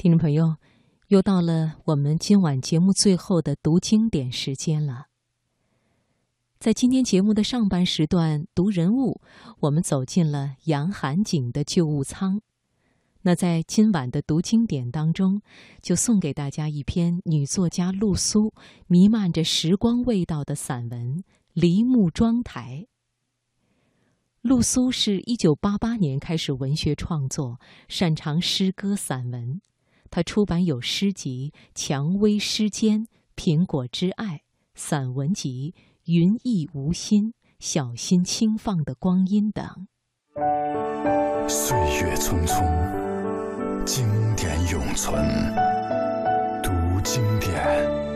听众朋友，又到了我们今晚节目最后的读经典时间了。在今天节目的上半时段读人物，我们走进了杨寒景的旧物仓。那在今晚的读经典当中，就送给大家一篇女作家陆苏弥漫着时光味道的散文《梨木妆台》。陆苏是一九八八年开始文学创作，擅长诗歌散文。他出版有诗集《蔷薇诗笺》《苹果之爱》散文集《云翳无心》《小心轻放的光阴》等。岁月匆匆，经典永存。读经典。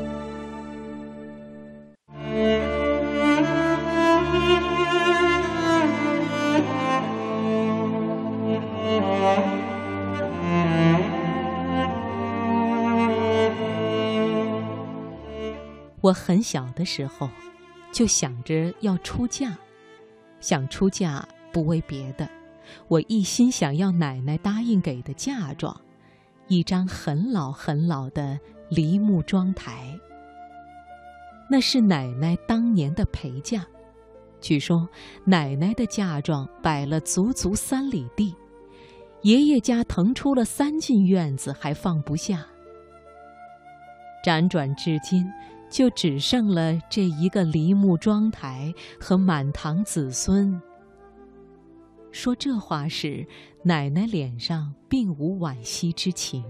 我很小的时候，就想着要出嫁，想出嫁不为别的，我一心想要奶奶答应给的嫁妆，一张很老很老的梨木妆台。那是奶奶当年的陪嫁，据说奶奶的嫁妆摆了足足三里地，爷爷家腾出了三进院子还放不下。辗转至今。就只剩了这一个梨木妆台和满堂子孙。说这话时，奶奶脸上并无惋惜之情。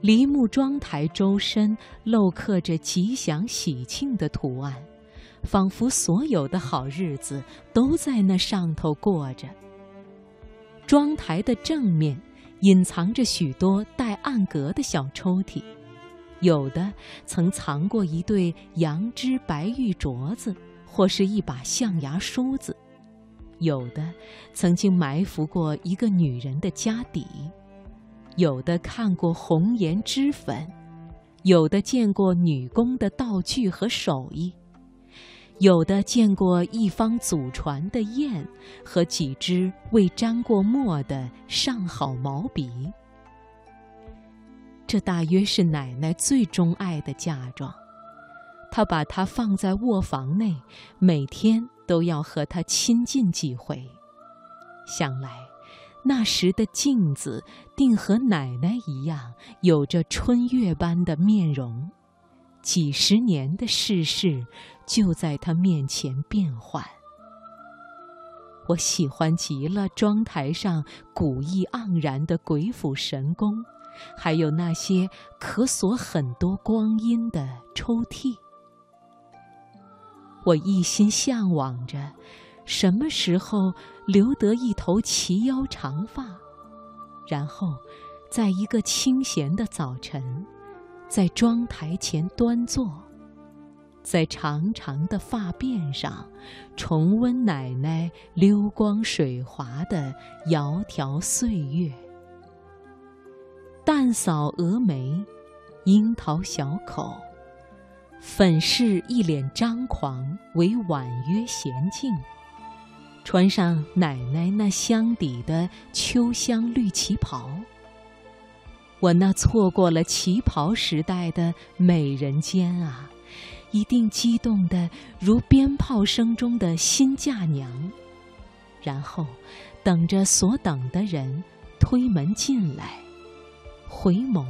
梨木妆台周身镂刻着吉祥喜庆的图案，仿佛所有的好日子都在那上头过着。妆台的正面隐藏着许多带暗格的小抽屉。有的曾藏过一对羊脂白玉镯子，或是一把象牙梳子；有的曾经埋伏过一个女人的家底；有的看过红颜脂粉；有的见过女工的道具和手艺；有的见过一方祖传的砚和几支未沾过墨的上好毛笔。这大约是奶奶最钟爱的嫁妆，她把它放在卧房内，每天都要和它亲近几回。想来，那时的镜子定和奶奶一样，有着春月般的面容，几十年的世事就在她面前变幻。我喜欢极了妆台上古意盎然的鬼斧神工。还有那些可锁很多光阴的抽屉，我一心向往着，什么时候留得一头齐腰长发，然后，在一个清闲的早晨，在妆台前端坐，在长长的发辫上，重温奶奶溜光水滑的窈窕岁月。淡扫蛾眉，樱桃小口，粉饰一脸张狂，为婉约娴静。穿上奶奶那箱底的秋香绿旗袍，我那错过了旗袍时代的美人尖啊，一定激动的如鞭炮声中的新嫁娘。然后，等着所等的人推门进来。回眸，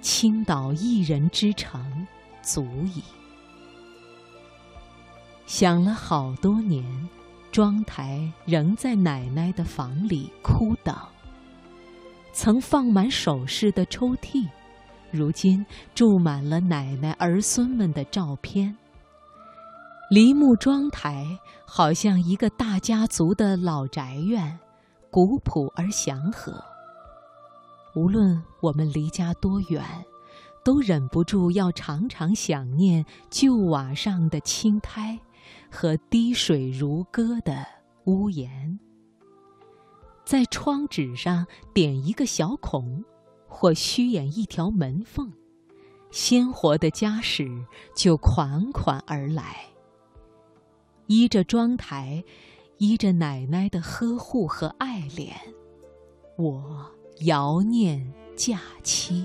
倾倒一人之诚，足矣。想了好多年，妆台仍在奶奶的房里枯等。曾放满首饰的抽屉，如今住满了奶奶儿孙们的照片。梨木妆台好像一个大家族的老宅院，古朴而祥和。无论我们离家多远，都忍不住要常常想念旧瓦上的青苔和滴水如歌的屋檐。在窗纸上点一个小孔，或虚掩一条门缝，鲜活的家史就款款而来。依着妆台，依着奶奶的呵护和爱怜，我。遥念假期。